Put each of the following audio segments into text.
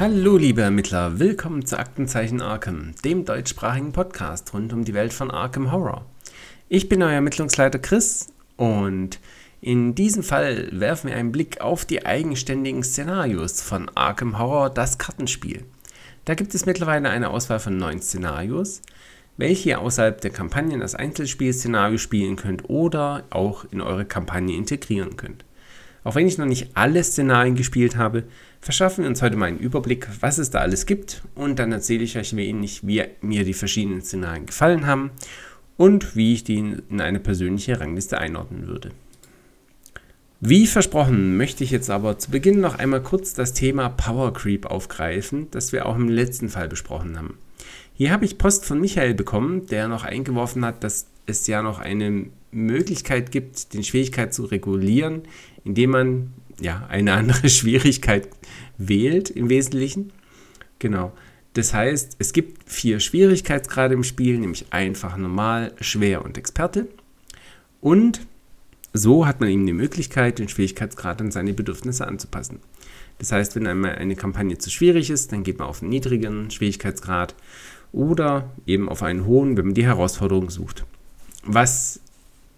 Hallo liebe Ermittler, willkommen zu Aktenzeichen Arkham, dem deutschsprachigen Podcast rund um die Welt von Arkham Horror. Ich bin euer Ermittlungsleiter Chris und in diesem Fall werfen wir einen Blick auf die eigenständigen Szenarios von Arkham Horror, das Kartenspiel. Da gibt es mittlerweile eine Auswahl von neun Szenarios, welche ihr außerhalb der Kampagnen als Einzelspielszenario spielen könnt oder auch in eure Kampagne integrieren könnt. Auch wenn ich noch nicht alle Szenarien gespielt habe, verschaffen wir uns heute mal einen Überblick, was es da alles gibt und dann erzähle ich euch wenig, wie mir die verschiedenen Szenarien gefallen haben und wie ich die in eine persönliche Rangliste einordnen würde. Wie versprochen möchte ich jetzt aber zu Beginn noch einmal kurz das Thema Power Creep aufgreifen, das wir auch im letzten Fall besprochen haben. Hier habe ich Post von Michael bekommen, der noch eingeworfen hat, dass es ja noch eine Möglichkeit gibt, den Schwierigkeit zu regulieren, indem man ja eine andere Schwierigkeit wählt im Wesentlichen. Genau. Das heißt, es gibt vier Schwierigkeitsgrade im Spiel, nämlich einfach, normal, schwer und Experte. Und so hat man eben die Möglichkeit, den Schwierigkeitsgrad an seine Bedürfnisse anzupassen. Das heißt, wenn einmal eine Kampagne zu schwierig ist, dann geht man auf einen niedrigen Schwierigkeitsgrad oder eben auf einen hohen, wenn man die Herausforderung sucht. Was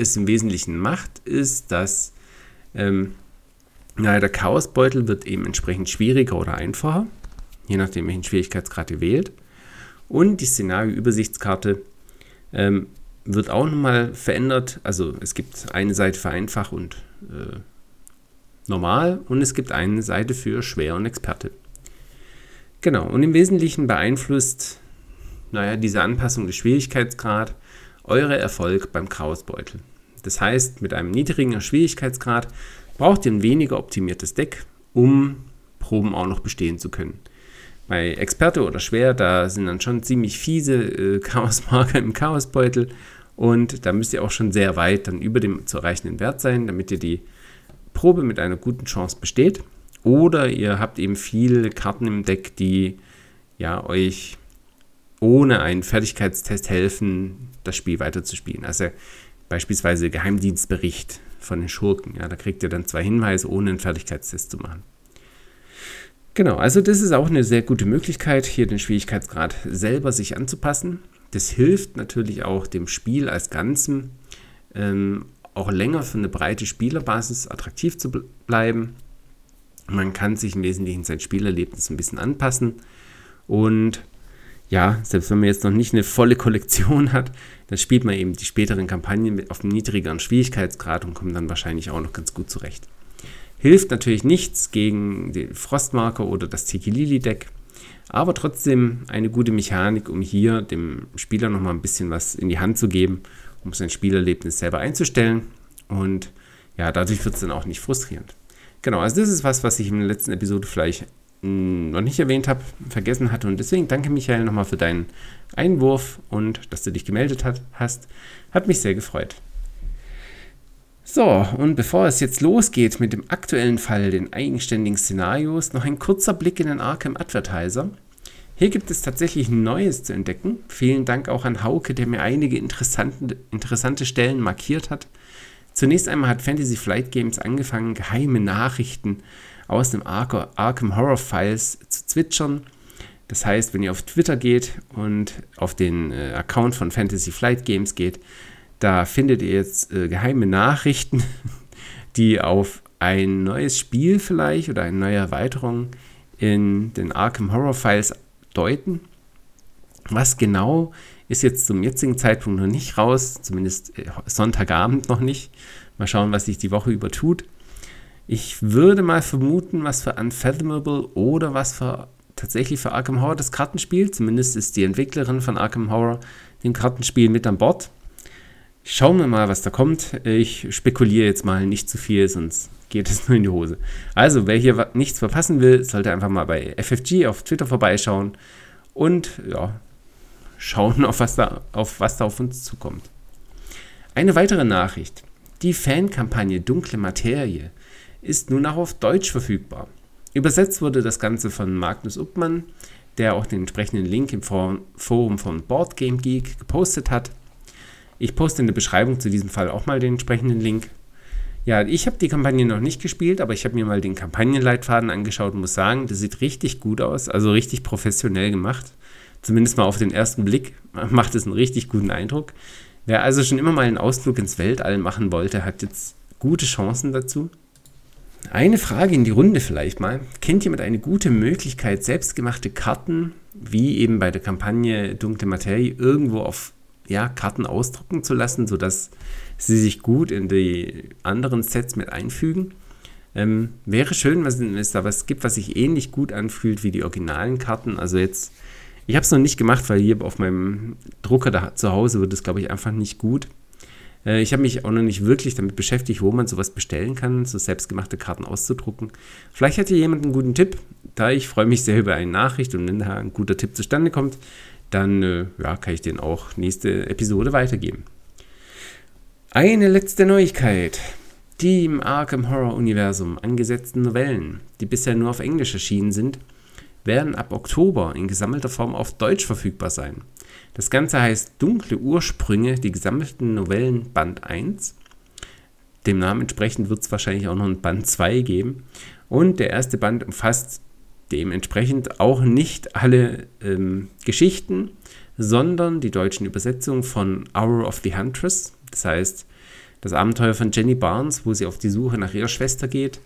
es im Wesentlichen macht, ist, dass ähm, naja, der Chaosbeutel wird eben entsprechend schwieriger oder einfacher, je nachdem, welchen Schwierigkeitsgrad ihr wählt. Und die Szenario-Übersichtskarte ähm, wird auch nochmal verändert. Also es gibt eine Seite für einfach und äh, normal und es gibt eine Seite für schwer und Experte. Genau, und im Wesentlichen beeinflusst naja, diese Anpassung des Schwierigkeitsgrad eure Erfolg beim Chaosbeutel. Das heißt, mit einem niedrigen Schwierigkeitsgrad braucht ihr ein weniger optimiertes Deck, um Proben auch noch bestehen zu können. Bei Experte oder Schwer, da sind dann schon ziemlich fiese äh, Chaosmarker im Chaosbeutel und da müsst ihr auch schon sehr weit dann über dem zu erreichenden Wert sein, damit ihr die Probe mit einer guten Chance besteht. Oder ihr habt eben viele Karten im Deck, die ja euch ohne einen Fertigkeitstest helfen, das Spiel weiterzuspielen. Also beispielsweise Geheimdienstbericht von den Schurken. Ja, da kriegt ihr dann zwei Hinweise, ohne einen Fertigkeitstest zu machen. Genau, also das ist auch eine sehr gute Möglichkeit, hier den Schwierigkeitsgrad selber sich anzupassen. Das hilft natürlich auch dem Spiel als Ganzen ähm, auch länger für eine breite Spielerbasis attraktiv zu bleiben. Man kann sich im Wesentlichen sein Spielerlebnis ein bisschen anpassen und ja, selbst wenn man jetzt noch nicht eine volle Kollektion hat, dann spielt man eben die späteren Kampagnen auf einem niedrigeren Schwierigkeitsgrad und kommt dann wahrscheinlich auch noch ganz gut zurecht. Hilft natürlich nichts gegen den Frostmarker oder das Tiki-Lili-Deck, aber trotzdem eine gute Mechanik, um hier dem Spieler nochmal ein bisschen was in die Hand zu geben, um sein Spielerlebnis selber einzustellen und ja, dadurch wird es dann auch nicht frustrierend. Genau, also das ist was, was ich in der letzten Episode vielleicht noch nicht erwähnt habe, vergessen hatte. Und deswegen danke Michael nochmal für deinen Einwurf und dass du dich gemeldet hat, hast. Hat mich sehr gefreut. So, und bevor es jetzt losgeht mit dem aktuellen Fall, den eigenständigen Szenarios, noch ein kurzer Blick in den Arkham Advertiser. Hier gibt es tatsächlich Neues zu entdecken. Vielen Dank auch an Hauke, der mir einige interessante, interessante Stellen markiert hat. Zunächst einmal hat Fantasy Flight Games angefangen, geheime Nachrichten aus dem Arkham Horror Files zu zwitschern. Das heißt, wenn ihr auf Twitter geht und auf den äh, Account von Fantasy Flight Games geht, da findet ihr jetzt äh, geheime Nachrichten, die auf ein neues Spiel vielleicht oder eine neue Erweiterung in den Arkham Horror Files deuten. Was genau ist jetzt zum jetzigen Zeitpunkt noch nicht raus, zumindest äh, Sonntagabend noch nicht. Mal schauen, was sich die Woche über tut. Ich würde mal vermuten, was für Unfathomable oder was für tatsächlich für Arkham Horror das Kartenspiel. Zumindest ist die Entwicklerin von Arkham Horror dem Kartenspiel mit an Bord. Schauen wir mal, was da kommt. Ich spekuliere jetzt mal nicht zu viel, sonst geht es nur in die Hose. Also, wer hier nichts verpassen will, sollte einfach mal bei FFG auf Twitter vorbeischauen und ja, schauen, auf was da auf, was da auf uns zukommt. Eine weitere Nachricht. Die Fankampagne Dunkle Materie ist nun auch auf Deutsch verfügbar. Übersetzt wurde das Ganze von Magnus Uppmann, der auch den entsprechenden Link im Forum von Boardgame Geek gepostet hat. Ich poste in der Beschreibung zu diesem Fall auch mal den entsprechenden Link. Ja, ich habe die Kampagne noch nicht gespielt, aber ich habe mir mal den Kampagnenleitfaden angeschaut und muss sagen, das sieht richtig gut aus, also richtig professionell gemacht. Zumindest mal auf den ersten Blick macht es einen richtig guten Eindruck. Wer also schon immer mal einen Ausflug ins Weltall machen wollte, hat jetzt gute Chancen dazu. Eine Frage in die Runde vielleicht mal. Kennt jemand eine gute Möglichkeit, selbstgemachte Karten, wie eben bei der Kampagne Dunkle Materie, irgendwo auf ja, Karten ausdrucken zu lassen, sodass sie sich gut in die anderen Sets mit einfügen? Ähm, wäre schön, wenn es da was gibt, was sich ähnlich gut anfühlt wie die originalen Karten. Also jetzt, ich habe es noch nicht gemacht, weil hier auf meinem Drucker da zu Hause wird es, glaube ich, einfach nicht gut. Äh, ich habe mich auch noch nicht wirklich damit beschäftigt, wo man sowas bestellen kann, so selbstgemachte Karten auszudrucken. Vielleicht hat hier jemand einen guten Tipp. Da ich freue mich sehr über eine Nachricht und wenn da ein guter Tipp zustande kommt, dann äh, ja, kann ich den auch nächste Episode weitergeben. Eine letzte Neuigkeit. Die im Arkham Horror Universum angesetzten Novellen, die bisher nur auf Englisch erschienen sind, werden ab Oktober in gesammelter Form auf Deutsch verfügbar sein. Das Ganze heißt Dunkle Ursprünge, die gesammelten Novellen Band 1. Dem Namen entsprechend wird es wahrscheinlich auch noch ein Band 2 geben. Und der erste Band umfasst dementsprechend auch nicht alle ähm, Geschichten, sondern die deutschen Übersetzungen von Hour of the Huntress. Das heißt, das Abenteuer von Jenny Barnes, wo sie auf die Suche nach ihrer Schwester geht.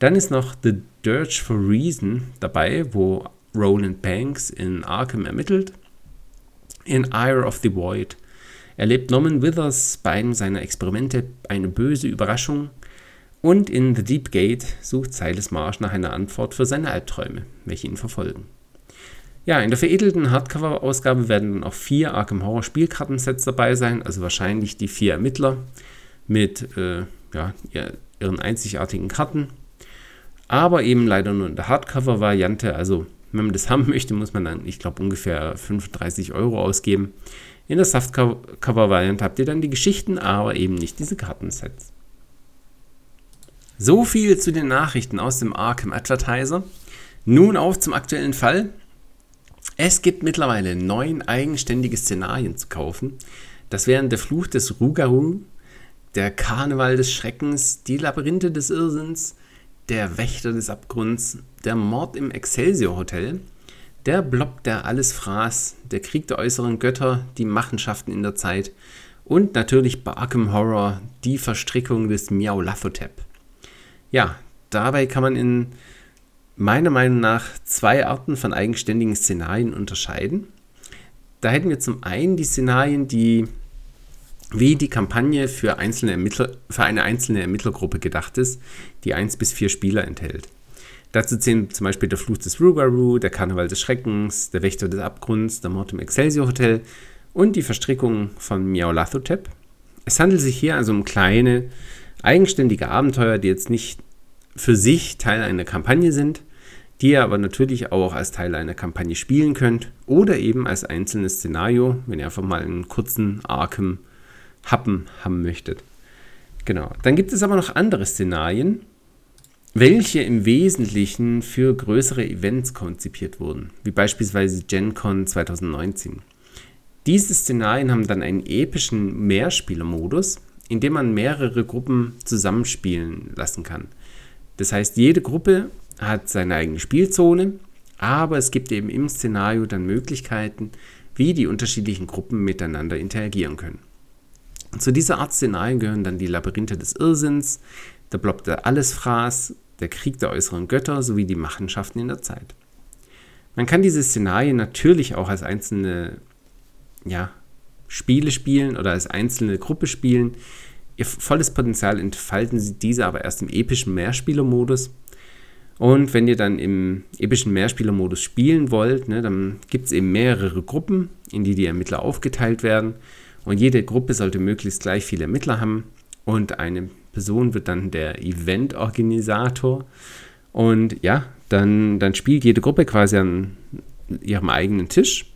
Dann ist noch The Dirge for Reason dabei, wo Roland Banks in Arkham ermittelt in Ire of the Void. Erlebt Norman Withers bei einem seiner Experimente eine böse Überraschung. Und in The Deep Gate sucht Silas Marsh nach einer Antwort für seine Albträume, welche ihn verfolgen. Ja, in der veredelten Hardcover-Ausgabe werden dann auch vier Arkham Horror Spielkartensets dabei sein, also wahrscheinlich die vier Ermittler mit äh, ja, ihren einzigartigen Karten, aber eben leider nur in der Hardcover-Variante, also wenn man das haben möchte, muss man dann, ich glaube, ungefähr 35 Euro ausgeben. In der Softcover-Variante habt ihr dann die Geschichten, aber eben nicht diese Kartensets. So viel zu den Nachrichten aus dem Arkham Advertiser. Nun auf zum aktuellen Fall. Es gibt mittlerweile neun eigenständige Szenarien zu kaufen. Das wären der Fluch des Rugaru, der Karneval des Schreckens, die Labyrinthe des Irrsinns, der Wächter des Abgrunds, der Mord im Excelsior Hotel, der Blob, der alles fraß, der Krieg der äußeren Götter, die Machenschaften in der Zeit und natürlich Barkham Horror, die Verstrickung des Miaulafotep. Ja, dabei kann man in meiner Meinung nach zwei Arten von eigenständigen Szenarien unterscheiden. Da hätten wir zum einen die Szenarien, die wie die Kampagne für, einzelne Ermittler, für eine einzelne Ermittlergruppe gedacht ist, die eins bis vier Spieler enthält. Dazu zählen zum Beispiel der Fluch des Rugaru, der Karneval des Schreckens, der Wächter des Abgrunds, der Mord im Excelsior Hotel und die Verstrickung von Miaulathotep. Es handelt sich hier also um kleine, eigenständige Abenteuer, die jetzt nicht für sich Teil einer Kampagne sind, die ihr aber natürlich auch als Teil einer Kampagne spielen könnt oder eben als einzelnes Szenario, wenn ihr einfach mal einen kurzen Arkham Happen haben möchtet. Genau. Dann gibt es aber noch andere Szenarien, welche im Wesentlichen für größere Events konzipiert wurden, wie beispielsweise GenCon 2019. Diese Szenarien haben dann einen epischen Mehrspielermodus, in dem man mehrere Gruppen zusammenspielen lassen kann. Das heißt, jede Gruppe hat seine eigene Spielzone, aber es gibt eben im Szenario dann Möglichkeiten, wie die unterschiedlichen Gruppen miteinander interagieren können. Zu dieser Art Szenarien gehören dann die Labyrinthe des Irrsinns, der Blob der Allesfraß, der Krieg der äußeren Götter sowie die Machenschaften in der Zeit. Man kann diese Szenarien natürlich auch als einzelne ja, Spiele spielen oder als einzelne Gruppe spielen. Ihr volles Potenzial entfalten sie diese aber erst im epischen Mehrspielermodus. Und wenn ihr dann im epischen Mehrspielermodus spielen wollt, ne, dann gibt es eben mehrere Gruppen, in die die Ermittler aufgeteilt werden. Und jede Gruppe sollte möglichst gleich viele Ermittler haben. Und eine Person wird dann der Eventorganisator. Und ja, dann, dann spielt jede Gruppe quasi an ihrem eigenen Tisch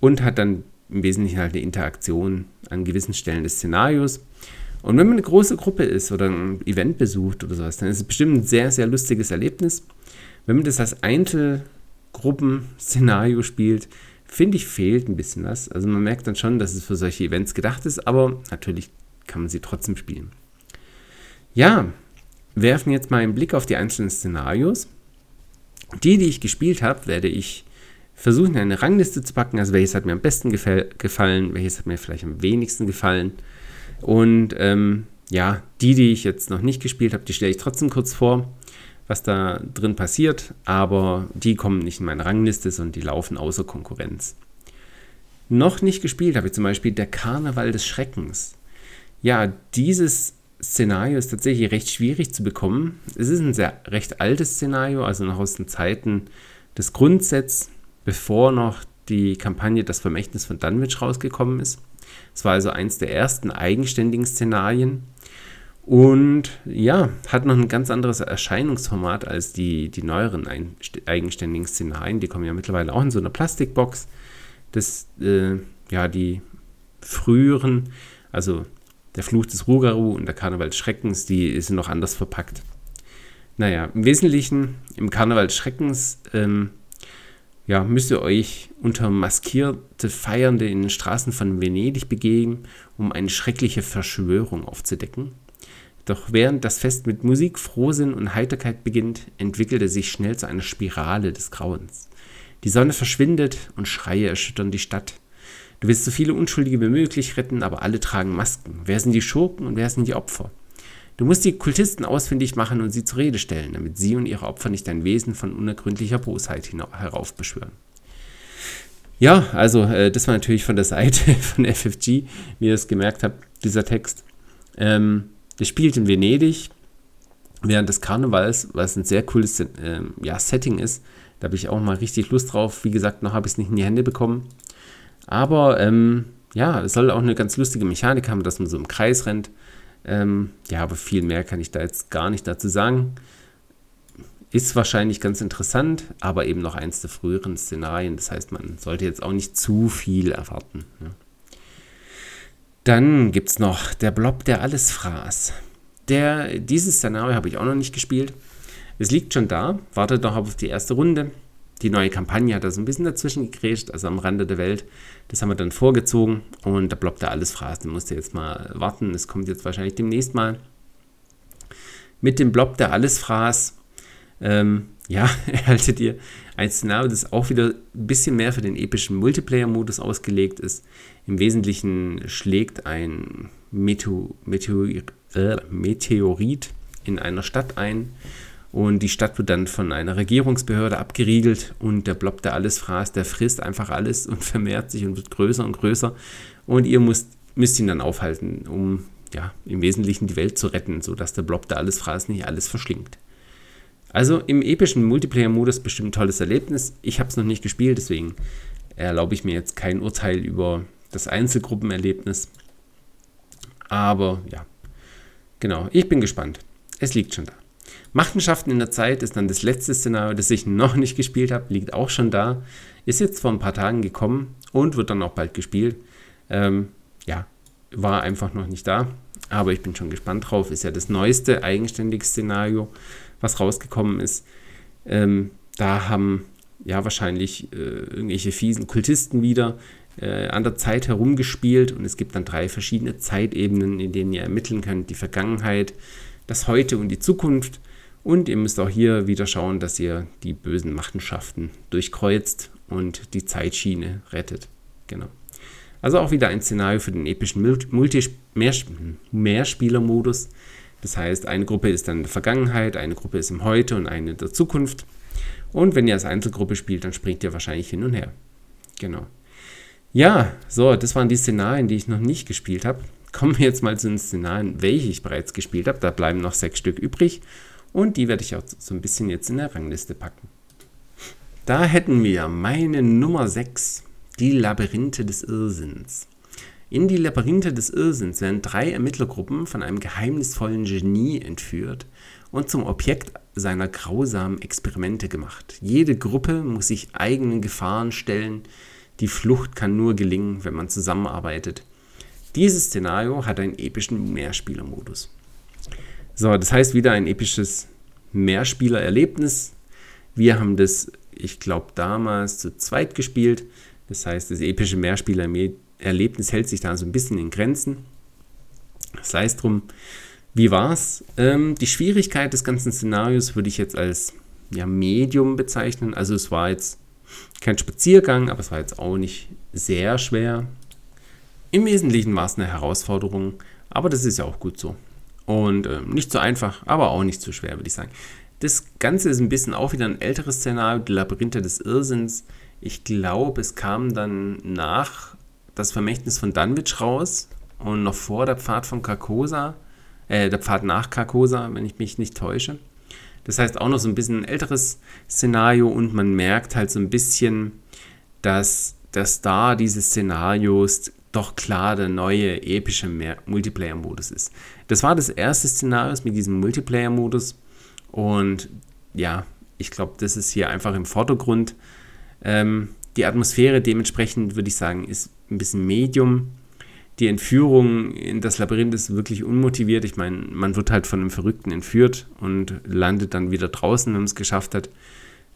und hat dann im Wesentlichen halt eine Interaktion an gewissen Stellen des Szenarios. Und wenn man eine große Gruppe ist oder ein Event besucht oder sowas, dann ist es bestimmt ein sehr, sehr lustiges Erlebnis. Wenn man das als Einzelgruppen-Szenario spielt, finde ich, fehlt ein bisschen was. Also man merkt dann schon, dass es für solche Events gedacht ist, aber natürlich kann man sie trotzdem spielen. Ja, werfen jetzt mal einen Blick auf die einzelnen Szenarios. Die, die ich gespielt habe, werde ich versuchen, in eine Rangliste zu packen. Also welches hat mir am besten gefallen, welches hat mir vielleicht am wenigsten gefallen. Und ähm, ja, die, die ich jetzt noch nicht gespielt habe, die stelle ich trotzdem kurz vor, was da drin passiert. Aber die kommen nicht in meine Rangliste, sondern die laufen außer Konkurrenz. Noch nicht gespielt habe ich zum Beispiel Der Karneval des Schreckens. Ja, dieses Szenario ist tatsächlich recht schwierig zu bekommen. Es ist ein sehr recht altes Szenario, also noch aus den Zeiten des Grundsets, bevor noch die Kampagne Das Vermächtnis von Dunwich rausgekommen ist. Es war also eins der ersten eigenständigen Szenarien und ja, hat noch ein ganz anderes Erscheinungsformat als die, die neueren eigenständigen Szenarien. Die kommen ja mittlerweile auch in so einer Plastikbox. Das, äh, ja, die früheren, also der Fluch des Rugaru und der Karneval des Schreckens, die sind noch anders verpackt. Naja, im Wesentlichen im Karneval des Schreckens ähm, ja, müsst ihr euch unter maskierte Feiernde in den Straßen von Venedig begegnen, um eine schreckliche Verschwörung aufzudecken. Doch während das Fest mit Musik, Frohsinn und Heiterkeit beginnt, entwickelt es sich schnell zu einer Spirale des Grauens. Die Sonne verschwindet und Schreie erschüttern die Stadt. Du willst so viele Unschuldige wie möglich retten, aber alle tragen Masken. Wer sind die Schurken und wer sind die Opfer? Du musst die Kultisten ausfindig machen und sie zur Rede stellen, damit sie und ihre Opfer nicht ein Wesen von unergründlicher Bosheit heraufbeschwören. Ja, also äh, das war natürlich von der Seite von FFG, wie ihr es gemerkt habt, dieser Text. Ähm, das spielt in Venedig während des Karnevals, was ein sehr cooles äh, ja, Setting ist. Da habe ich auch mal richtig Lust drauf. Wie gesagt, noch habe ich es nicht in die Hände bekommen. Aber ähm, ja, es soll auch eine ganz lustige Mechanik haben, dass man so im Kreis rennt. Ähm, ja, aber viel mehr kann ich da jetzt gar nicht dazu sagen. Ist wahrscheinlich ganz interessant, aber eben noch eins der früheren Szenarien. Das heißt, man sollte jetzt auch nicht zu viel erwarten. Ne? Dann gibt es noch der Blob, der alles fraß. Der, dieses Szenario habe ich auch noch nicht gespielt. Es liegt schon da, wartet noch auf die erste Runde die neue Kampagne hat da so ein bisschen dazwischen gegrätscht, also am Rande der Welt. Das haben wir dann vorgezogen und da blockt er alles Phrasen. Musste jetzt mal warten, es kommt jetzt wahrscheinlich demnächst mal. Mit dem Blob der Allesfraß, ähm, ja, erhaltet ihr ein Szenario, das auch wieder ein bisschen mehr für den epischen Multiplayer-Modus ausgelegt ist. Im Wesentlichen schlägt ein Meteor Meteor äh, Meteorit in einer Stadt ein und die Stadt wird dann von einer Regierungsbehörde abgeriegelt und der Blob, der alles fraß, der frisst einfach alles und vermehrt sich und wird größer und größer. Und ihr müsst, müsst ihn dann aufhalten, um ja, im Wesentlichen die Welt zu retten, sodass der Blob, der alles fraß, nicht alles verschlingt. Also im epischen Multiplayer-Modus bestimmt ein tolles Erlebnis. Ich habe es noch nicht gespielt, deswegen erlaube ich mir jetzt kein Urteil über das Einzelgruppenerlebnis. Aber ja, genau, ich bin gespannt. Es liegt schon da. Machenschaften in der Zeit ist dann das letzte Szenario, das ich noch nicht gespielt habe, liegt auch schon da. Ist jetzt vor ein paar Tagen gekommen und wird dann auch bald gespielt. Ähm, ja, war einfach noch nicht da, aber ich bin schon gespannt drauf. Ist ja das neueste eigenständige Szenario, was rausgekommen ist. Ähm, da haben ja wahrscheinlich äh, irgendwelche fiesen Kultisten wieder äh, an der Zeit herumgespielt und es gibt dann drei verschiedene Zeitebenen, in denen ihr ermitteln könnt. Die Vergangenheit, das Heute und die Zukunft. Und ihr müsst auch hier wieder schauen, dass ihr die bösen Machenschaften durchkreuzt und die Zeitschiene rettet. Genau. Also auch wieder ein Szenario für den epischen Multi Mehrspieler-Modus. Das heißt, eine Gruppe ist dann in der Vergangenheit, eine Gruppe ist im Heute und eine in der Zukunft. Und wenn ihr als Einzelgruppe spielt, dann springt ihr wahrscheinlich hin und her. Genau. Ja, so, das waren die Szenarien, die ich noch nicht gespielt habe. Kommen wir jetzt mal zu den Szenarien, welche ich bereits gespielt habe. Da bleiben noch sechs Stück übrig. Und die werde ich auch so ein bisschen jetzt in der Rangliste packen. Da hätten wir meine Nummer 6, die Labyrinthe des Irrsinns. In die Labyrinthe des Irrsinns werden drei Ermittlergruppen von einem geheimnisvollen Genie entführt und zum Objekt seiner grausamen Experimente gemacht. Jede Gruppe muss sich eigenen Gefahren stellen. Die Flucht kann nur gelingen, wenn man zusammenarbeitet. Dieses Szenario hat einen epischen Mehrspielermodus. So, das heißt wieder ein episches Mehrspielererlebnis. Wir haben das, ich glaube, damals zu zweit gespielt. Das heißt, das epische Mehrspielererlebnis hält sich da so ein bisschen in Grenzen. Sei es drum, Wie war's? Ähm, die Schwierigkeit des ganzen Szenarios würde ich jetzt als ja, Medium bezeichnen. Also es war jetzt kein Spaziergang, aber es war jetzt auch nicht sehr schwer. Im Wesentlichen war es eine Herausforderung, aber das ist ja auch gut so. Und äh, nicht so einfach, aber auch nicht so schwer, würde ich sagen. Das Ganze ist ein bisschen auch wieder ein älteres Szenario, die Labyrinthe des Irrsinns. Ich glaube, es kam dann nach das Vermächtnis von Dunwich raus und noch vor der Pfad von Carcosa, äh, der Pfad nach Carcosa, wenn ich mich nicht täusche. Das heißt auch noch so ein bisschen ein älteres Szenario und man merkt halt so ein bisschen, dass der Star dieses Szenarios doch klar der neue epische Multiplayer-Modus ist. Das war das erste Szenario mit diesem Multiplayer-Modus und ja, ich glaube, das ist hier einfach im Vordergrund. Ähm, die Atmosphäre dementsprechend, würde ich sagen, ist ein bisschen Medium. Die Entführung in das Labyrinth ist wirklich unmotiviert. Ich meine, man wird halt von einem Verrückten entführt und landet dann wieder draußen, wenn man es geschafft hat.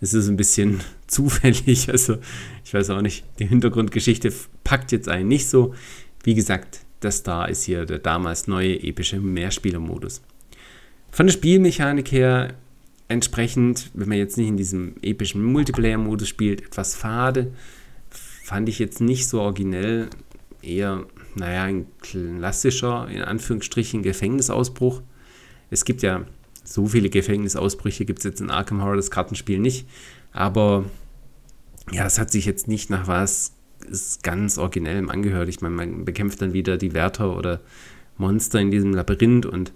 Es ist ein bisschen zufällig. Also, ich weiß auch nicht, die Hintergrundgeschichte packt jetzt einen nicht so. Wie gesagt, das da ist hier der damals neue epische Mehrspielermodus. Von der Spielmechanik her entsprechend, wenn man jetzt nicht in diesem epischen Multiplayer-Modus spielt, etwas fade. Fand ich jetzt nicht so originell. Eher, naja, ein klassischer, in Anführungsstrichen, Gefängnisausbruch. Es gibt ja so viele Gefängnisausbrüche, gibt es jetzt in Arkham Horror das Kartenspiel nicht. Aber ja, es hat sich jetzt nicht nach was ganz originellem angehört. Ich meine, man bekämpft dann wieder die Wärter oder Monster in diesem Labyrinth und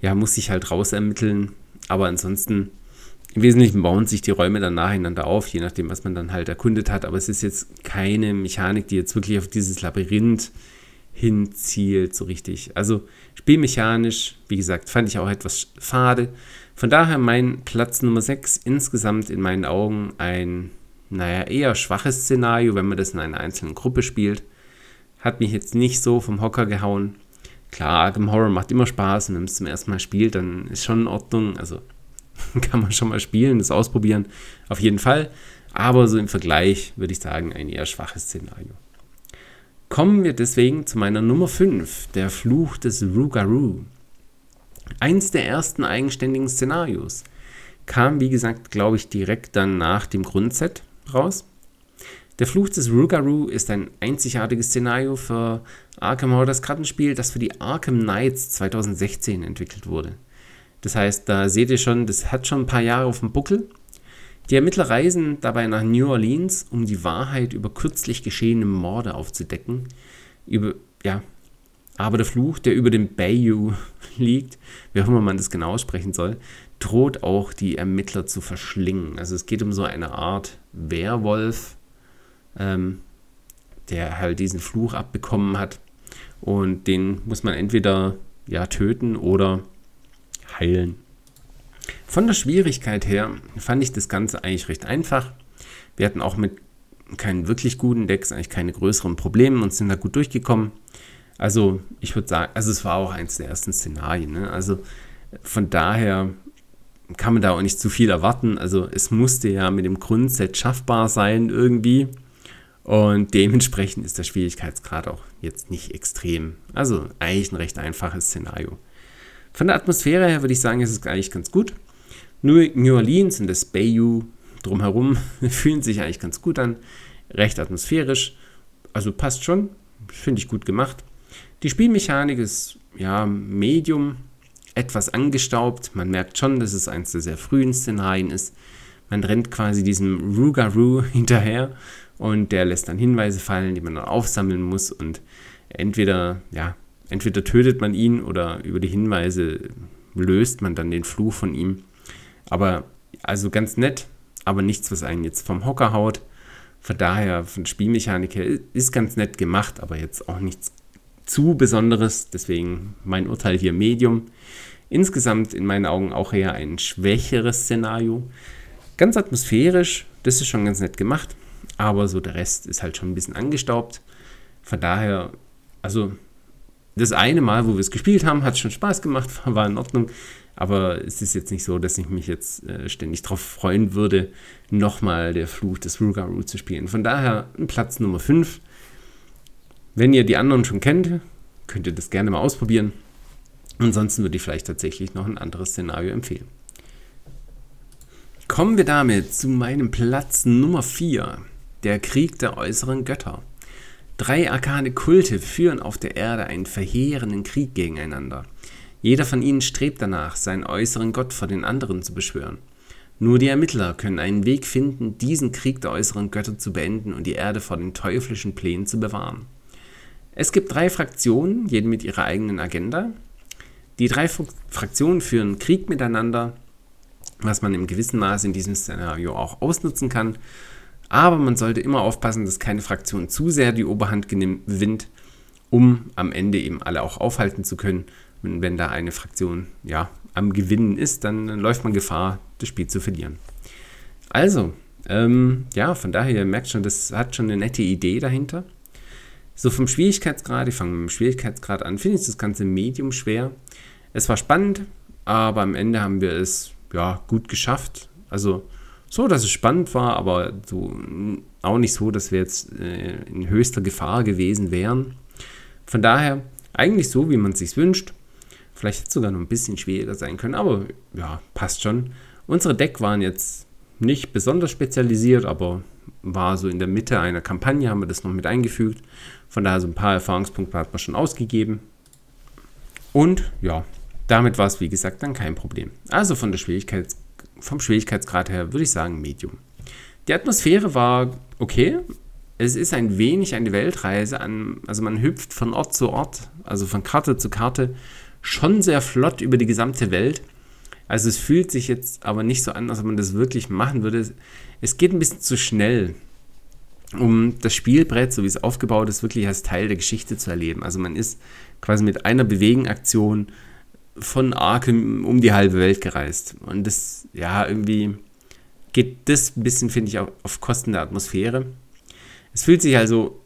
ja, muss sich halt rausermitteln. Aber ansonsten, im Wesentlichen bauen sich die Räume dann nacheinander auf, je nachdem, was man dann halt erkundet hat. Aber es ist jetzt keine Mechanik, die jetzt wirklich auf dieses Labyrinth hinzielt, so richtig. Also spielmechanisch, wie gesagt, fand ich auch etwas fade. Von daher mein Platz Nummer 6 insgesamt in meinen Augen ein, naja, eher schwaches Szenario, wenn man das in einer einzelnen Gruppe spielt. Hat mich jetzt nicht so vom Hocker gehauen. Klar, Arkham Horror macht immer Spaß und wenn man es zum ersten Mal spielt, dann ist schon in Ordnung. Also kann man schon mal spielen, das ausprobieren, auf jeden Fall. Aber so im Vergleich würde ich sagen, ein eher schwaches Szenario. Kommen wir deswegen zu meiner Nummer 5, der Fluch des Rougarou. Eins der ersten eigenständigen Szenarios. Kam, wie gesagt, glaube ich, direkt dann nach dem Grundset raus. Der Fluch des Rougarou ist ein einzigartiges Szenario für Arkham Horror, das Kartenspiel, das für die Arkham Knights 2016 entwickelt wurde. Das heißt, da seht ihr schon, das hat schon ein paar Jahre auf dem Buckel. Die Ermittler reisen dabei nach New Orleans, um die Wahrheit über kürzlich geschehene Morde aufzudecken. Über, ja, aber der Fluch, der über dem Bayou liegt, wie auch immer man das genau aussprechen soll, droht auch die Ermittler zu verschlingen. Also es geht um so eine Art Werwolf, ähm, der halt diesen Fluch abbekommen hat. Und den muss man entweder ja, töten oder heilen. Von der Schwierigkeit her fand ich das Ganze eigentlich recht einfach. Wir hatten auch mit keinen wirklich guten Decks eigentlich keine größeren Probleme und sind da gut durchgekommen. Also ich würde sagen, also es war auch eins der ersten Szenarien. Ne? Also von daher kann man da auch nicht zu viel erwarten. Also es musste ja mit dem Grundset schaffbar sein irgendwie. Und dementsprechend ist der Schwierigkeitsgrad auch jetzt nicht extrem. Also eigentlich ein recht einfaches Szenario. Von der Atmosphäre her würde ich sagen, ist es eigentlich ganz gut. New Orleans und das Bayou drumherum fühlen sich eigentlich ganz gut an. Recht atmosphärisch. Also passt schon. Finde ich gut gemacht. Die Spielmechanik ist ja Medium, etwas angestaubt. Man merkt schon, dass es eines der sehr frühen Szenarien ist. Man rennt quasi diesem Rougarou hinterher und der lässt dann Hinweise fallen, die man dann aufsammeln muss und entweder, ja, entweder tötet man ihn oder über die Hinweise löst man dann den Fluch von ihm. Aber also ganz nett, aber nichts, was einen jetzt vom Hocker haut. Von daher, von Spielmechanik her, ist ganz nett gemacht, aber jetzt auch nichts zu Besonderes. Deswegen mein Urteil hier Medium. Insgesamt in meinen Augen auch eher ein schwächeres Szenario. Ganz atmosphärisch, das ist schon ganz nett gemacht aber so der Rest ist halt schon ein bisschen angestaubt. Von daher, also das eine Mal, wo wir es gespielt haben, hat schon Spaß gemacht, war in Ordnung. Aber es ist jetzt nicht so, dass ich mich jetzt äh, ständig darauf freuen würde, nochmal der Fluch des Rugaroo zu spielen. Von daher Platz Nummer 5. Wenn ihr die anderen schon kennt, könnt ihr das gerne mal ausprobieren. Ansonsten würde ich vielleicht tatsächlich noch ein anderes Szenario empfehlen. Kommen wir damit zu meinem Platz Nummer 4, der Krieg der äußeren Götter. Drei arkane Kulte führen auf der Erde einen verheerenden Krieg gegeneinander. Jeder von ihnen strebt danach, seinen äußeren Gott vor den anderen zu beschwören. Nur die Ermittler können einen Weg finden, diesen Krieg der äußeren Götter zu beenden und die Erde vor den teuflischen Plänen zu bewahren. Es gibt drei Fraktionen, jede mit ihrer eigenen Agenda. Die drei Fraktionen führen Krieg miteinander, was man im gewissen Maße in diesem Szenario auch ausnutzen kann. Aber man sollte immer aufpassen, dass keine Fraktion zu sehr die Oberhand gewinnt, um am Ende eben alle auch aufhalten zu können. Und wenn da eine Fraktion ja, am Gewinnen ist, dann, läuft man Gefahr, das Spiel zu verlieren. Also, ähm, ja, von daher, ihr merkt schon, das hat schon eine nette Idee dahinter. So vom Schwierigkeitsgrad, ich fange mit dem Schwierigkeitsgrad an, finde ich das Ganze medium schwer. Es war spannend, aber am Ende haben wir es ja gut geschafft. Also so, dass es spannend war, aber so, auch nicht so, dass wir jetzt äh, in höchster Gefahr gewesen wären. Von daher eigentlich so, wie man es sich wünscht. Vielleicht hätte es sogar noch ein bisschen schwieriger sein können, aber ja, passt schon. Unsere Deck waren jetzt nicht besonders spezialisiert, aber war so in der Mitte einer Kampagne, haben wir das noch mit eingefügt. Von daher so ein paar Erfahrungspunkte hat man schon ausgegeben. Und ja, damit war es wie gesagt dann kein Problem. Also von der Schwierigkeits vom Schwierigkeitsgrad her würde ich sagen Medium. Die Atmosphäre war okay. Es ist ein wenig eine Weltreise an, also man hüpft von Ort zu Ort, also von Karte zu Karte, schon sehr flott über die gesamte Welt. Also es fühlt sich jetzt aber nicht so an, als ob man das wirklich machen würde. Es geht ein bisschen zu schnell, um das Spielbrett, so wie es aufgebaut ist, wirklich als Teil der Geschichte zu erleben. Also man ist quasi mit einer Bewegenaktion von Arkham um die halbe Welt gereist. Und das, ja, irgendwie geht das ein bisschen, finde ich, auf Kosten der Atmosphäre. Es fühlt sich also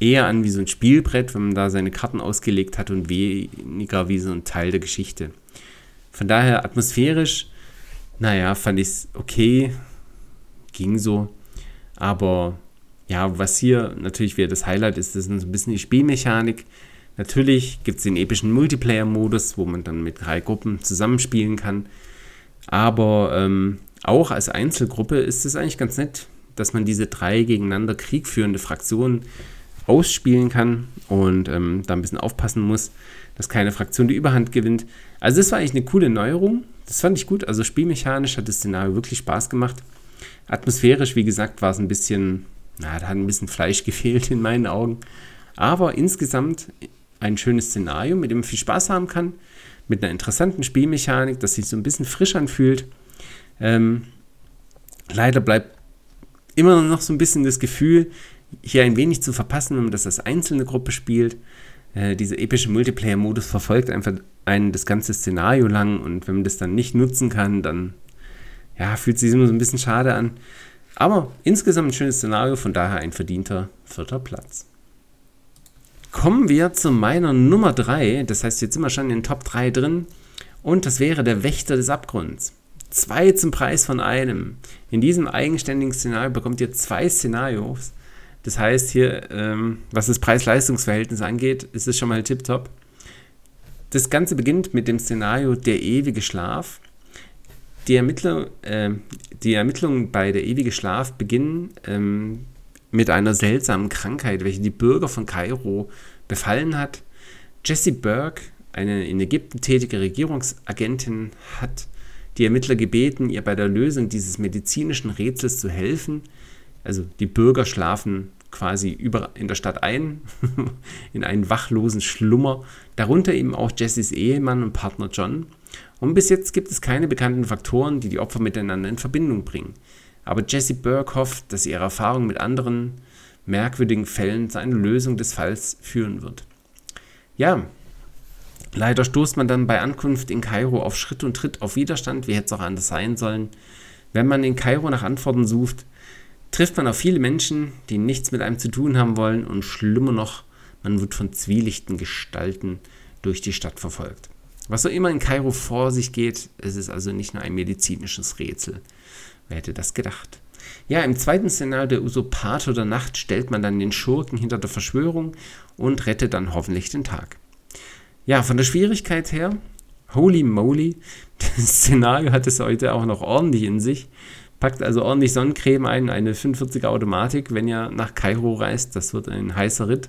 eher an wie so ein Spielbrett, wenn man da seine Karten ausgelegt hat und weniger wie so ein Teil der Geschichte. Von daher atmosphärisch, naja, fand ich es okay, ging so. Aber ja, was hier natürlich wieder das Highlight ist, ist ein bisschen die Spielmechanik. Natürlich gibt es den epischen Multiplayer-Modus, wo man dann mit drei Gruppen zusammenspielen kann. Aber ähm, auch als Einzelgruppe ist es eigentlich ganz nett, dass man diese drei gegeneinander kriegführende Fraktionen ausspielen kann und ähm, da ein bisschen aufpassen muss, dass keine Fraktion die Überhand gewinnt. Also das war eigentlich eine coole Neuerung. Das fand ich gut. Also spielmechanisch hat das Szenario wirklich Spaß gemacht. Atmosphärisch, wie gesagt, war es ein bisschen, na, da hat ein bisschen Fleisch gefehlt in meinen Augen. Aber insgesamt ein schönes Szenario, mit dem man viel Spaß haben kann, mit einer interessanten Spielmechanik, das sich so ein bisschen frisch anfühlt. Ähm, leider bleibt immer noch so ein bisschen das Gefühl, hier ein wenig zu verpassen, wenn man das als einzelne Gruppe spielt. Äh, dieser epische Multiplayer-Modus verfolgt einfach einen das ganze Szenario lang und wenn man das dann nicht nutzen kann, dann ja, fühlt sich immer so ein bisschen schade an. Aber insgesamt ein schönes Szenario, von daher ein verdienter vierter Platz. Kommen wir zu meiner Nummer 3, das heißt, jetzt sind wir schon in den Top 3 drin und das wäre der Wächter des Abgrunds. Zwei zum Preis von einem. In diesem eigenständigen Szenario bekommt ihr zwei Szenarios das heißt hier, ähm, was das Preis-Leistungs-Verhältnis angeht, ist es schon mal tipptopp. Das Ganze beginnt mit dem Szenario Der ewige Schlaf. Die, Ermittler, äh, die Ermittlungen bei Der ewige Schlaf beginnen ähm, mit einer seltsamen Krankheit, welche die Bürger von Kairo befallen hat. Jesse Burke, eine in Ägypten tätige Regierungsagentin, hat die Ermittler gebeten, ihr bei der Lösung dieses medizinischen Rätsels zu helfen – also die Bürger schlafen quasi über, in der Stadt ein, in einen wachlosen Schlummer, darunter eben auch Jessys Ehemann und Partner John. Und bis jetzt gibt es keine bekannten Faktoren, die die Opfer miteinander in Verbindung bringen. Aber Jesse Burke hofft, dass ihre Erfahrung mit anderen merkwürdigen Fällen zu einer Lösung des Falls führen wird. Ja, leider stoßt man dann bei Ankunft in Kairo auf Schritt und Tritt auf Widerstand, wie hätte es auch anders sein sollen. Wenn man in Kairo nach Antworten sucht, trifft man auf viele Menschen, die nichts mit einem zu tun haben wollen und schlimmer noch, man wird von zwielichten Gestalten durch die Stadt verfolgt. Was so immer in Kairo vor sich geht, es ist also nicht nur ein medizinisches Rätsel. Wer hätte das gedacht? Ja, im zweiten Szenario der Usurpator der Nacht stellt man dann den Schurken hinter der Verschwörung und rettet dann hoffentlich den Tag. Ja, von der Schwierigkeit her, holy moly, das Szenario hat es heute auch noch ordentlich in sich. Packt also ordentlich Sonnencreme ein, eine 45er Automatik, wenn ihr nach Kairo reist. Das wird ein heißer Ritt.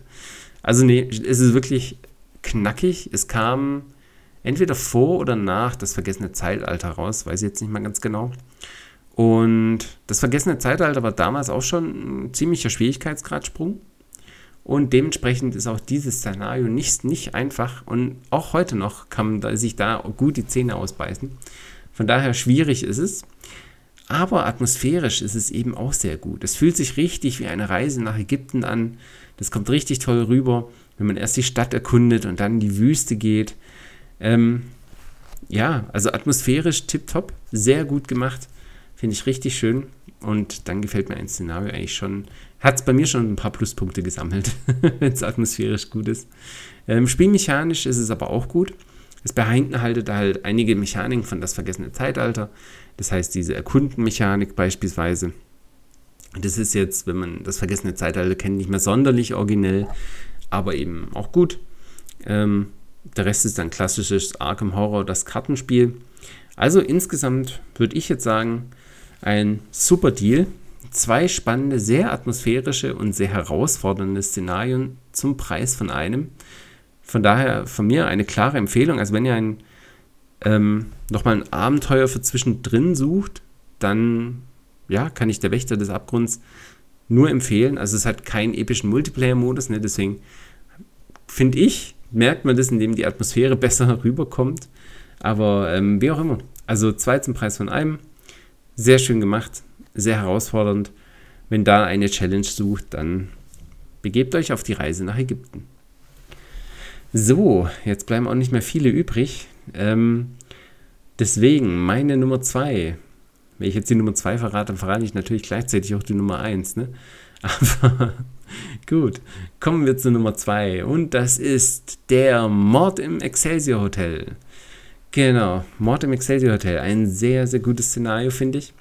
Also nee, es ist wirklich knackig. Es kam entweder vor oder nach das vergessene Zeitalter raus, weiß ich jetzt nicht mal ganz genau. Und das vergessene Zeitalter war damals auch schon ein ziemlicher Schwierigkeitsgradsprung. Und dementsprechend ist auch dieses Szenario nicht, nicht einfach. Und auch heute noch kann man sich da gut die Zähne ausbeißen. Von daher schwierig ist es. Aber atmosphärisch ist es eben auch sehr gut. Es fühlt sich richtig wie eine Reise nach Ägypten an. Das kommt richtig toll rüber, wenn man erst die Stadt erkundet und dann in die Wüste geht. Ähm, ja, also atmosphärisch tipptopp, sehr gut gemacht. Finde ich richtig schön. Und dann gefällt mir ein Szenario eigentlich schon. Hat es bei mir schon ein paar Pluspunkte gesammelt, wenn es atmosphärisch gut ist. Ähm, spielmechanisch ist es aber auch gut. Es beinhaltet halt einige Mechaniken von das vergessene Zeitalter. Das heißt, diese Erkundenmechanik beispielsweise. Das ist jetzt, wenn man das vergessene Zeitalter kennt, nicht mehr sonderlich originell, aber eben auch gut. Ähm, der Rest ist dann klassisches Arkham Horror, das Kartenspiel. Also insgesamt würde ich jetzt sagen, ein super Deal. Zwei spannende, sehr atmosphärische und sehr herausfordernde Szenarien zum Preis von einem. Von daher von mir eine klare Empfehlung. Also wenn ihr ein ähm, nochmal ein Abenteuer für zwischendrin sucht, dann ja, kann ich der Wächter des Abgrunds nur empfehlen. Also es hat keinen epischen Multiplayer-Modus, ne? deswegen finde ich, merkt man das, indem die Atmosphäre besser rüberkommt. Aber ähm, wie auch immer. Also zwei zum Preis von einem. Sehr schön gemacht, sehr herausfordernd. Wenn da eine Challenge sucht, dann begebt euch auf die Reise nach Ägypten. So, jetzt bleiben auch nicht mehr viele übrig. Ähm, deswegen meine Nummer zwei. Wenn ich jetzt die Nummer zwei verrate, dann verrate ich natürlich gleichzeitig auch die Nummer eins. Ne? Aber gut, kommen wir zur Nummer zwei. Und das ist der Mord im Excelsior Hotel. Genau, Mord im Excelsior Hotel. Ein sehr, sehr gutes Szenario, finde ich.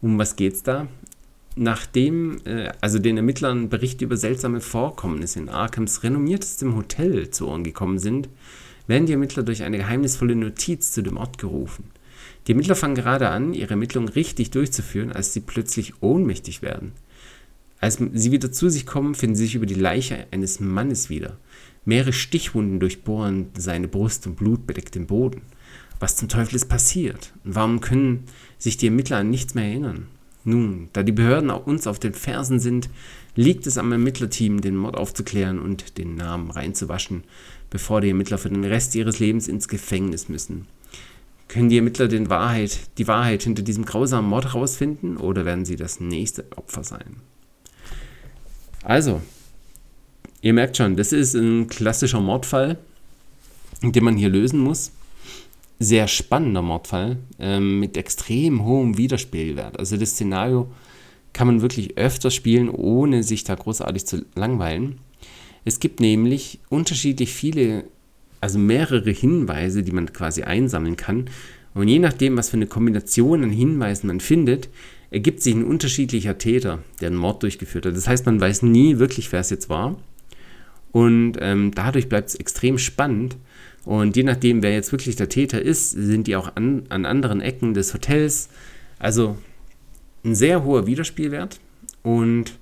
Um was geht's da? Nachdem äh, also den Ermittlern Berichte über seltsame Vorkommnisse in Arkhams renommiertestem Hotel zu Ohren gekommen sind, werden die Ermittler durch eine geheimnisvolle Notiz zu dem Ort gerufen. Die Ermittler fangen gerade an, ihre Ermittlungen richtig durchzuführen, als sie plötzlich ohnmächtig werden. Als sie wieder zu sich kommen, finden sie sich über die Leiche eines Mannes wieder. Mehrere Stichwunden durchbohren seine Brust und Blut bedeckt den Boden. Was zum Teufel ist passiert? Und warum können sich die Ermittler an nichts mehr erinnern? Nun, da die Behörden auch uns auf den Fersen sind, liegt es am Ermittlerteam, den Mord aufzuklären und den Namen reinzuwaschen, bevor die Ermittler für den Rest ihres Lebens ins Gefängnis müssen. Können die Ermittler den Wahrheit, die Wahrheit hinter diesem grausamen Mord herausfinden oder werden sie das nächste Opfer sein? Also, ihr merkt schon, das ist ein klassischer Mordfall, den man hier lösen muss. Sehr spannender Mordfall ähm, mit extrem hohem Wiederspielwert. Also das Szenario kann man wirklich öfter spielen, ohne sich da großartig zu langweilen. Es gibt nämlich unterschiedlich viele, also mehrere Hinweise, die man quasi einsammeln kann. Und je nachdem, was für eine Kombination an Hinweisen man findet, ergibt sich ein unterschiedlicher Täter, der einen Mord durchgeführt hat. Das heißt, man weiß nie wirklich, wer es jetzt war. Und ähm, dadurch bleibt es extrem spannend. Und je nachdem, wer jetzt wirklich der Täter ist, sind die auch an, an anderen Ecken des Hotels. Also ein sehr hoher Wiederspielwert. Und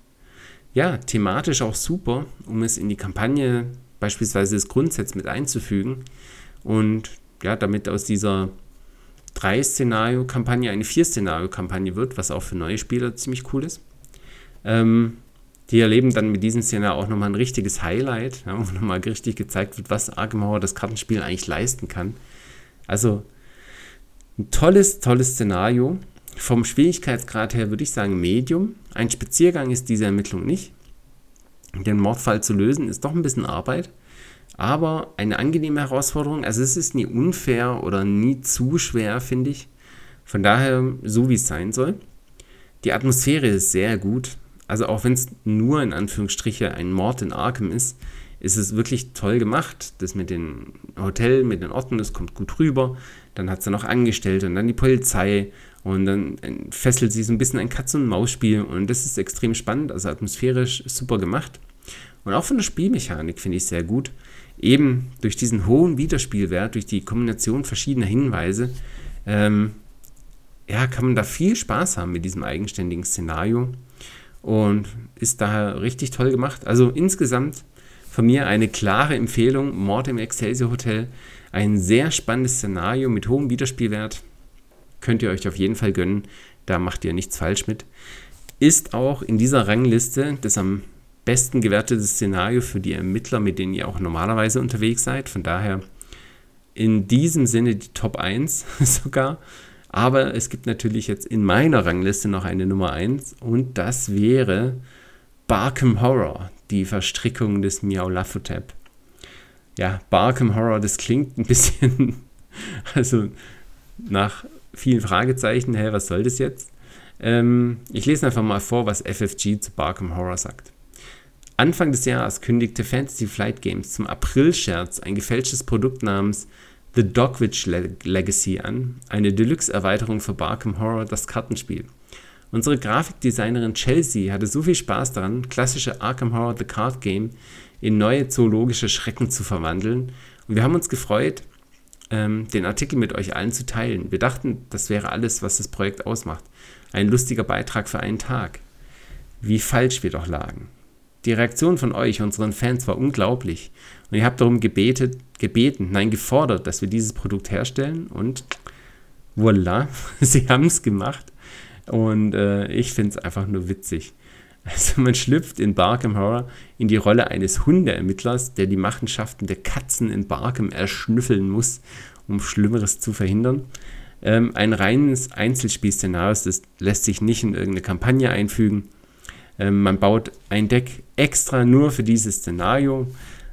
ja, thematisch auch super, um es in die Kampagne beispielsweise das Grundsatz mit einzufügen und ja, damit aus dieser Drei-Szenario-Kampagne eine Vier-Szenario-Kampagne wird, was auch für neue Spieler ziemlich cool ist. Ähm, die erleben dann mit diesem Szenario auch nochmal ein richtiges Highlight, ja, wo nochmal richtig gezeigt wird, was Arkham das Kartenspiel eigentlich leisten kann. Also ein tolles, tolles Szenario vom Schwierigkeitsgrad her würde ich sagen Medium. Ein Spaziergang ist diese Ermittlung nicht. Den Mordfall zu lösen ist doch ein bisschen Arbeit, aber eine angenehme Herausforderung. Also es ist nie unfair oder nie zu schwer, finde ich. Von daher so, wie es sein soll. Die Atmosphäre ist sehr gut. Also auch wenn es nur in Anführungsstriche ein Mord in Arkham ist, ist es wirklich toll gemacht. Das mit dem Hotel, mit den Orten, das kommt gut rüber. Dann hat es noch Angestellte und dann die Polizei und dann fesselt sich so ein bisschen ein Katz-und-Maus-Spiel und das ist extrem spannend, also atmosphärisch super gemacht. Und auch von der Spielmechanik finde ich sehr gut. eben durch diesen hohen Wiederspielwert, durch die Kombination verschiedener Hinweise, ähm, ja, kann man da viel Spaß haben mit diesem eigenständigen Szenario und ist daher richtig toll gemacht. Also insgesamt von mir eine klare Empfehlung, Mord im Excelsior Hotel, ein sehr spannendes Szenario mit hohem Wiederspielwert, könnt ihr euch auf jeden Fall gönnen, da macht ihr nichts falsch mit. Ist auch in dieser Rangliste das am besten gewertete Szenario für die Ermittler, mit denen ihr auch normalerweise unterwegs seid. Von daher in diesem Sinne die Top 1 sogar. Aber es gibt natürlich jetzt in meiner Rangliste noch eine Nummer 1 und das wäre Barkham Horror, die Verstrickung des Miaulafotep. Ja, Barkham Horror, das klingt ein bisschen, also nach vielen Fragezeichen, hä, was soll das jetzt? Ähm, ich lese einfach mal vor, was FFG zu Barkham Horror sagt. Anfang des Jahres kündigte Fantasy Flight Games zum April-Scherz ein gefälschtes Produkt namens The Dogwitch Legacy an, eine Deluxe-Erweiterung für Barkham Horror, das Kartenspiel. Unsere Grafikdesignerin Chelsea hatte so viel Spaß daran, klassische Arkham Horror The Card Game in neue zoologische Schrecken zu verwandeln. Und wir haben uns gefreut, ähm, den Artikel mit euch allen zu teilen. Wir dachten, das wäre alles, was das Projekt ausmacht. Ein lustiger Beitrag für einen Tag. Wie falsch wir doch lagen. Die Reaktion von euch, unseren Fans, war unglaublich. Und ihr habt darum gebetet, gebeten, nein, gefordert, dass wir dieses Produkt herstellen. Und voilà, sie haben es gemacht. Und äh, ich finde es einfach nur witzig. Also man schlüpft in Barkham Horror in die Rolle eines Hundeermittlers, der die Machenschaften der Katzen in Barkham erschnüffeln muss, um Schlimmeres zu verhindern. Ähm, ein reines Einzelspielszenario, das lässt sich nicht in irgendeine Kampagne einfügen. Ähm, man baut ein Deck extra nur für dieses Szenario,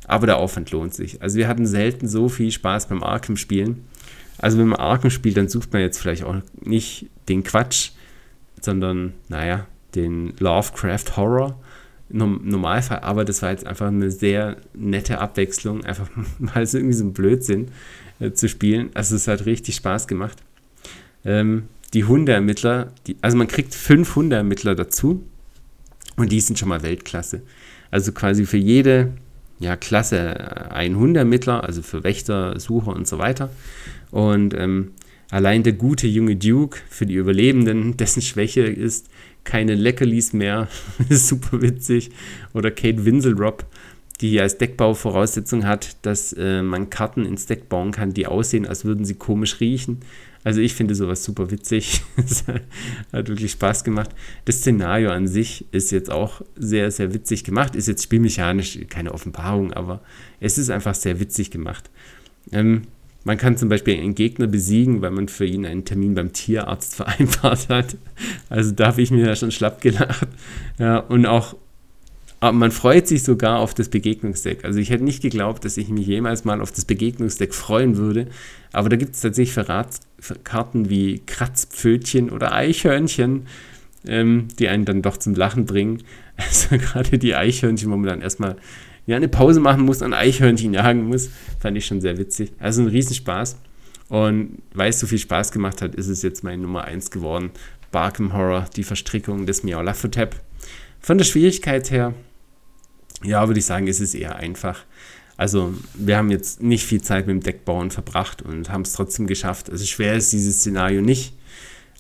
aber der Aufwand lohnt sich. Also wir hatten selten so viel Spaß beim Arkham-Spielen. Also wenn man Arkham spielt, dann sucht man jetzt vielleicht auch nicht den Quatsch, sondern, naja, den Lovecraft Horror im Normalfall. Aber das war jetzt einfach eine sehr nette Abwechslung, einfach mal so irgendwie so ein Blödsinn äh, zu spielen. Also es hat richtig Spaß gemacht. Ähm, die Hundeermittler, die, also man kriegt fünf Hundeermittler dazu und die sind schon mal Weltklasse. Also quasi für jede ja, Klasse ein Hundeermittler, also für Wächter, Sucher und so weiter. Und ähm, allein der gute junge Duke für die Überlebenden, dessen Schwäche ist keine Leckerlis mehr, super witzig. Oder Kate Winselrop, die als Deckbauvoraussetzung hat, dass äh, man Karten ins Deck bauen kann, die aussehen, als würden sie komisch riechen. Also ich finde sowas super witzig. Hat wirklich Spaß gemacht. Das Szenario an sich ist jetzt auch sehr, sehr witzig gemacht. Ist jetzt spielmechanisch keine Offenbarung, aber es ist einfach sehr witzig gemacht. Ähm, man kann zum Beispiel einen Gegner besiegen, weil man für ihn einen Termin beim Tierarzt vereinbart hat. Also da habe ich mir ja schon schlapp gelacht. Ja, und auch aber man freut sich sogar auf das Begegnungsdeck. Also ich hätte nicht geglaubt, dass ich mich jemals mal auf das Begegnungsdeck freuen würde. Aber da gibt es tatsächlich Verratskarten wie Kratzpfötchen oder Eichhörnchen, ähm, die einen dann doch zum Lachen bringen. Also gerade die Eichhörnchen, wo man dann erstmal ja, eine Pause machen muss und Eichhörnchen jagen muss, fand ich schon sehr witzig. Also ein Riesenspaß. Und weil es so viel Spaß gemacht hat, ist es jetzt meine Nummer 1 geworden. Barkham Horror, die Verstrickung des Miaulafotep. Von der Schwierigkeit her ja, würde ich sagen, ist es eher einfach. Also wir haben jetzt nicht viel Zeit mit dem Deckbauen verbracht und haben es trotzdem geschafft. Also schwer ist dieses Szenario nicht.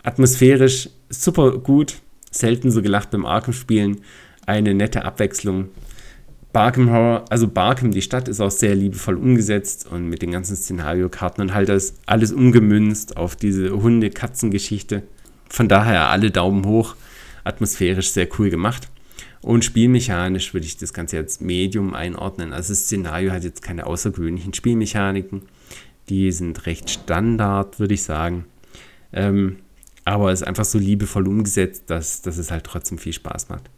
Atmosphärisch super gut, selten so gelacht beim Arkham-Spielen. Eine nette Abwechslung. Barkham Horror, also Barkham, die Stadt, ist auch sehr liebevoll umgesetzt und mit den ganzen Szenariokarten und halt das alles umgemünzt auf diese Hunde-Katzen-Geschichte. Von daher alle Daumen hoch. Atmosphärisch sehr cool gemacht. Und spielmechanisch würde ich das Ganze jetzt Medium einordnen. Also das Szenario hat jetzt keine außergewöhnlichen Spielmechaniken. Die sind recht Standard, würde ich sagen. Ähm, aber es ist einfach so liebevoll umgesetzt, dass, dass es halt trotzdem viel Spaß macht.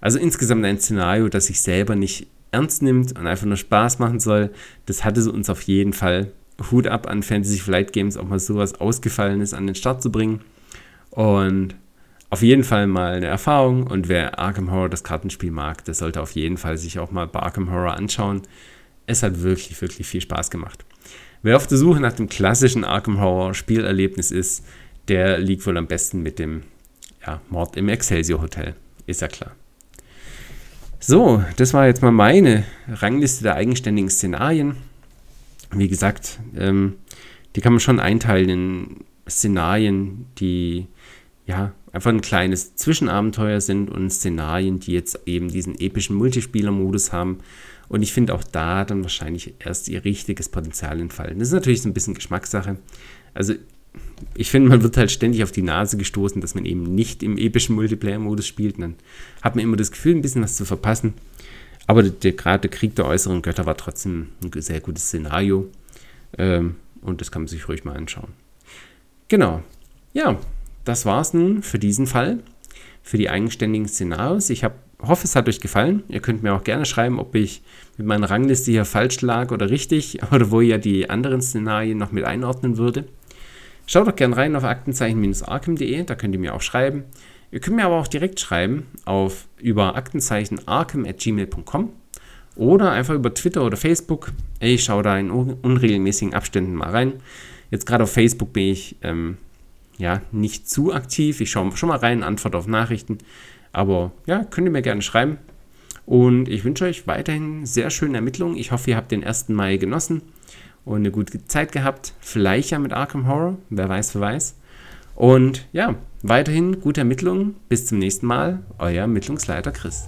Also insgesamt ein Szenario, das sich selber nicht ernst nimmt und einfach nur Spaß machen soll. Das hatte es uns auf jeden Fall. Hut ab an Fantasy Flight Games, auch mal sowas Ausgefallenes an den Start zu bringen. Und auf jeden Fall mal eine Erfahrung und wer Arkham Horror das Kartenspiel mag, der sollte auf jeden Fall sich auch mal bei Arkham Horror anschauen. Es hat wirklich, wirklich viel Spaß gemacht. Wer auf der Suche nach dem klassischen Arkham Horror Spielerlebnis ist, der liegt wohl am besten mit dem ja, Mord im Excelsior Hotel. Ist ja klar. So, das war jetzt mal meine Rangliste der eigenständigen Szenarien. Wie gesagt, ähm, die kann man schon einteilen in Szenarien, die ja einfach ein kleines Zwischenabenteuer sind und Szenarien, die jetzt eben diesen epischen Multispieler-Modus haben. Und ich finde auch da dann wahrscheinlich erst ihr richtiges Potenzial entfallen. Das ist natürlich so ein bisschen Geschmackssache. Also ich finde, man wird halt ständig auf die Nase gestoßen, dass man eben nicht im epischen Multiplayer-Modus spielt. Und dann hat man immer das Gefühl, ein bisschen was zu verpassen. Aber der, gerade der Krieg der äußeren Götter war trotzdem ein sehr gutes Szenario. Ähm, und das kann man sich ruhig mal anschauen. Genau. Ja, das war es nun für diesen Fall. Für die eigenständigen Szenarios. Ich hab, hoffe, es hat euch gefallen. Ihr könnt mir auch gerne schreiben, ob ich mit meiner Rangliste hier falsch lag oder richtig oder wo ihr die anderen Szenarien noch mit einordnen würde. Schaut doch gerne rein auf aktenzeichen-arkham.de, da könnt ihr mir auch schreiben. Ihr könnt mir aber auch direkt schreiben auf über aktenzeichenarkham.gmail.com oder einfach über Twitter oder Facebook. Ich schaue da in unregelmäßigen Abständen mal rein. Jetzt gerade auf Facebook bin ich ähm, ja nicht zu aktiv. Ich schaue schon mal rein, antworte auf Nachrichten. Aber ja, könnt ihr mir gerne schreiben. Und ich wünsche euch weiterhin sehr schöne Ermittlungen. Ich hoffe, ihr habt den 1. Mai genossen und eine gute Zeit gehabt. Vielleicht ja mit Arkham Horror, wer weiß, wer weiß. Und ja, weiterhin gute Ermittlungen. Bis zum nächsten Mal, euer Ermittlungsleiter Chris.